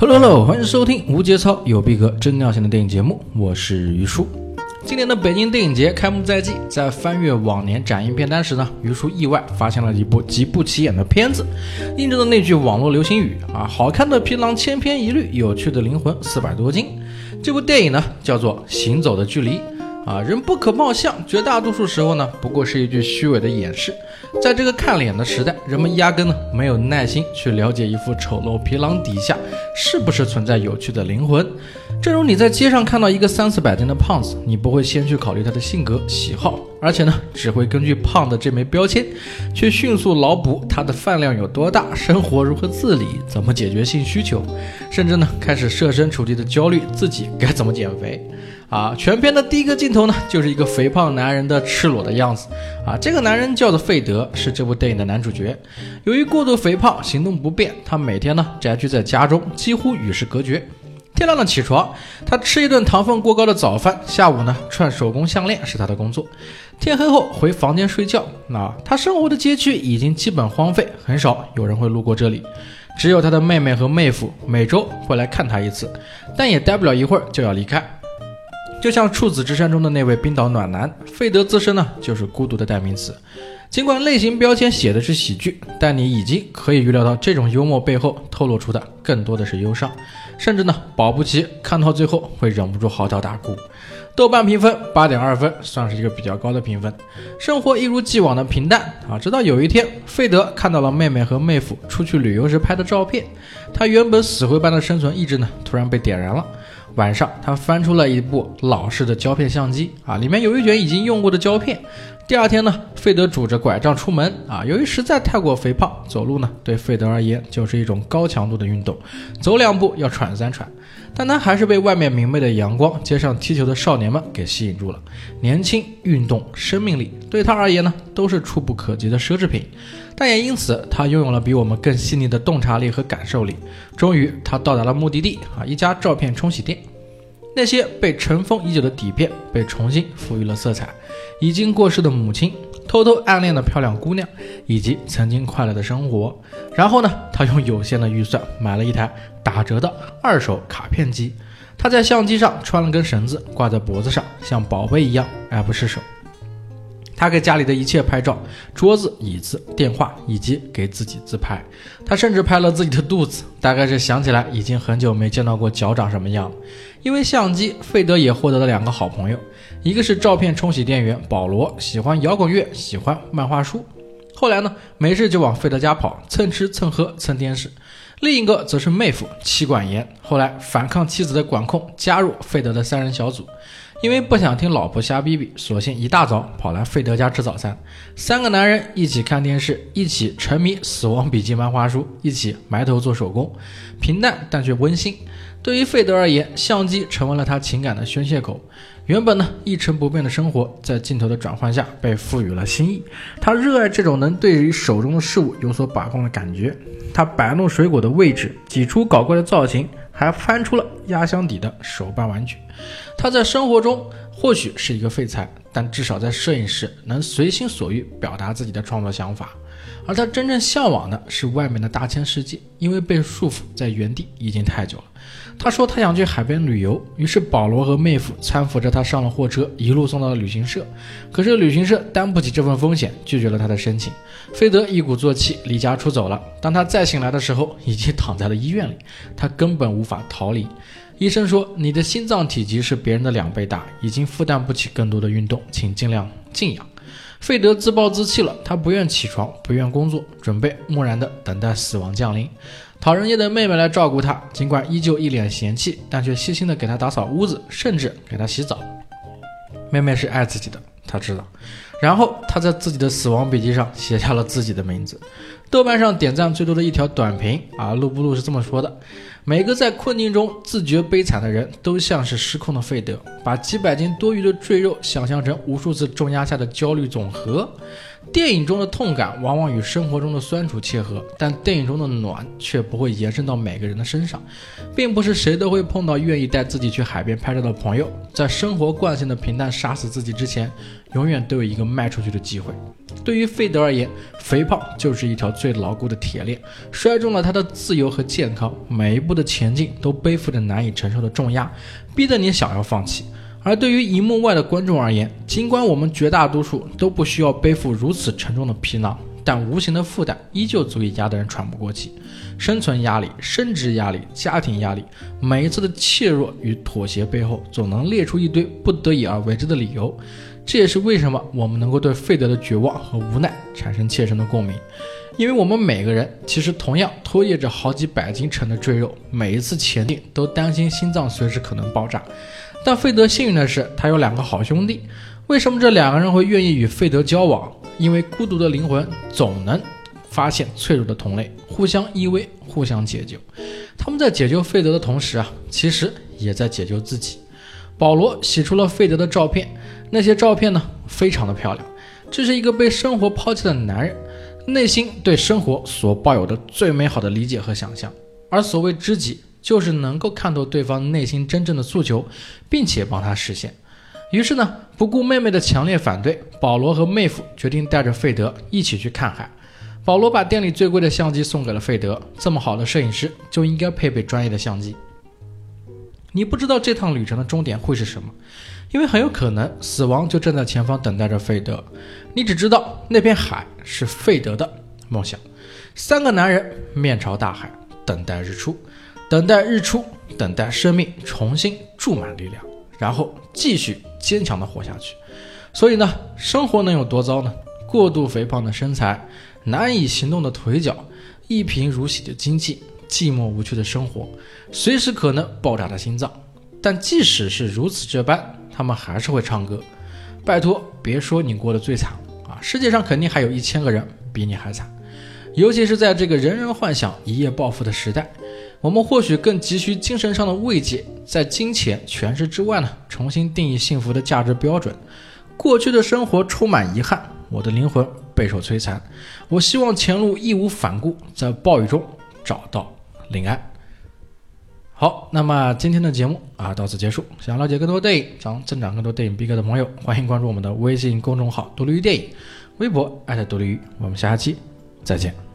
Hello Hello，欢迎收听无节操有逼格真尿性的电影节目，我是于叔。今年的北京电影节开幕在即，在翻阅往年展映片单时呢，于叔意外发现了一部极不起眼的片子，印证了那句网络流行语啊：好看的皮囊千篇一律，有趣的灵魂四百多斤。这部电影呢，叫做《行走的距离》。啊，人不可貌相，绝大多数时候呢，不过是一句虚伪的掩饰。在这个看脸的时代，人们压根呢没有耐心去了解一副丑陋皮囊底下是不是存在有趣的灵魂。正如你在街上看到一个三四百斤的胖子，你不会先去考虑他的性格喜好，而且呢，只会根据胖的这枚标签，去迅速脑补他的饭量有多大，生活如何自理，怎么解决性需求，甚至呢，开始设身处地的焦虑自己该怎么减肥。啊，全片的第一个镜头呢，就是一个肥胖男人的赤裸的样子。啊，这个男人叫做费德，是这部电影的男主角。由于过度肥胖，行动不便，他每天呢宅居在家中，几乎与世隔绝。天亮了起床，他吃一顿糖分过高的早饭，下午呢串手工项链是他的工作。天黑后回房间睡觉。那他生活的街区已经基本荒废，很少有人会路过这里。只有他的妹妹和妹夫每周会来看他一次，但也待不了一会儿就要离开。就像《处子之山》中的那位冰岛暖男费德自身呢，就是孤独的代名词。尽管类型标签写的是喜剧，但你已经可以预料到这种幽默背后透露出的更多的是忧伤，甚至呢，保不齐看到最后会忍不住嚎啕大哭。豆瓣评分八点二分，算是一个比较高的评分。生活一如既往的平淡啊，直到有一天，费德看到了妹妹和妹夫出去旅游时拍的照片，他原本死灰般的生存意志呢，突然被点燃了。晚上，他翻出了一部老式的胶片相机啊，里面有一卷已经用过的胶片。第二天呢，费德拄着拐杖出门啊，由于实在太过肥胖，走路呢对费德而言就是一种高强度的运动，走两步要喘三喘。但他还是被外面明媚的阳光、街上踢球的少年们给吸引住了。年轻、运动、生命力，对他而言呢都是触不可及的奢侈品。但也因此，他拥有了比我们更细腻的洞察力和感受力。终于，他到达了目的地啊，一家照片冲洗店。那些被尘封已久的底片被重新赋予了色彩，已经过世的母亲，偷偷暗恋的漂亮姑娘，以及曾经快乐的生活。然后呢，他用有限的预算买了一台打折的二手卡片机，他在相机上穿了根绳子挂在脖子上，像宝贝一样爱不释手。他给家里的一切拍照，桌子、椅子、电话，以及给自己自拍。他甚至拍了自己的肚子，大概是想起来已经很久没见到过脚长什么样。因为相机，费德也获得了两个好朋友，一个是照片冲洗店员保罗，喜欢摇滚乐，喜欢漫画书，后来呢没事就往费德家跑，蹭吃蹭喝蹭电视；另一个则是妹夫，妻管严，后来反抗妻子的管控，加入费德的三人小组。因为不想听老婆瞎逼逼，索性一大早跑来费德家吃早餐。三个男人一起看电视，一起沉迷《死亡笔记》漫画书，一起埋头做手工，平淡但却温馨。对于费德而言，相机成为了他情感的宣泄口。原本呢一成不变的生活，在镜头的转换下被赋予了新意。他热爱这种能对于手中的事物有所把控的感觉。他摆弄水果的位置，挤出搞怪的造型。还翻出了压箱底的手办玩具。他在生活中或许是一个废材，但至少在摄影室能随心所欲表达自己的创作想法。而他真正向往的是外面的大千世界，因为被束缚在原地已经太久了。他说他想去海边旅游，于是保罗和妹夫搀扶着他上了货车，一路送到了旅行社。可是旅行社担不起这份风险，拒绝了他的申请。费德一鼓作气离家出走了。当他再醒来的时候，已经躺在了医院里，他根本无法逃离。医生说：“你的心脏体积是别人的两倍大，已经负担不起更多的运动，请尽量静养。”费德自暴自弃了，他不愿起床，不愿工作，准备漠然地等待死亡降临。讨人厌的妹妹来照顾他，尽管依旧一脸嫌弃，但却细心的给他打扫屋子，甚至给他洗澡。妹妹是爱自己的，他知道。然后他在自己的死亡笔记上写下了自己的名字。豆瓣上点赞最多的一条短评啊，路不路是这么说的：每个在困境中自觉悲惨的人都像是失控的费德，把几百斤多余的赘肉想象成无数次重压下的焦虑总和。电影中的痛感往往与生活中的酸楚切合，但电影中的暖却不会延伸到每个人的身上，并不是谁都会碰到愿意带自己去海边拍照的朋友。在生活惯性的平淡杀死自己之前，永远都有一个卖出去的机会。对于费德而言，肥胖就是一条最牢固的铁链，摔中了他的自由和健康。每一步的前进都背负着难以承受的重压，逼得你想要放弃。而对于荧幕外的观众而言，尽管我们绝大多数都不需要背负如此沉重的皮囊，但无形的负担依旧足以压得人喘不过气。生存压力、升职压力、家庭压力，每一次的怯弱与妥协背后，总能列出一堆不得已而为之的理由。这也是为什么我们能够对费德的绝望和无奈产生切身的共鸣，因为我们每个人其实同样拖曳着好几百斤沉的赘肉，每一次前进都担心心脏随时可能爆炸。但费德幸运的是，他有两个好兄弟。为什么这两个人会愿意与费德交往？因为孤独的灵魂总能发现脆弱的同类，互相依偎，互相解救。他们在解救费德的同时啊，其实也在解救自己。保罗洗出了费德的照片，那些照片呢，非常的漂亮。这是一个被生活抛弃的男人，内心对生活所抱有的最美好的理解和想象。而所谓知己。就是能够看透对方内心真正的诉求，并且帮他实现。于是呢，不顾妹妹的强烈反对，保罗和妹夫决定带着费德一起去看海。保罗把店里最贵的相机送给了费德，这么好的摄影师就应该配备专业的相机。你不知道这趟旅程的终点会是什么，因为很有可能死亡就正在前方等待着费德。你只知道那片海是费德的梦想。三个男人面朝大海，等待日出。等待日出，等待生命重新注满力量，然后继续坚强的活下去。所以呢，生活能有多糟呢？过度肥胖的身材，难以行动的腿脚，一贫如洗的经济，寂寞无趣的生活，随时可能爆炸的心脏。但即使是如此这般，他们还是会唱歌。拜托，别说你过得最惨啊，世界上肯定还有一千个人比你还惨。尤其是在这个人人幻想一夜暴富的时代。我们或许更急需精神上的慰藉，在金钱、权势之外呢，重新定义幸福的价值标准。过去的生活充满遗憾，我的灵魂备受摧残。我希望前路义无反顾，在暴雨中找到临安。好，那么今天的节目啊，到此结束。想了解更多电影，想增长更多电影逼格的朋友，欢迎关注我们的微信公众号“独立于电影”，微博艾特独立于。我们下期再见。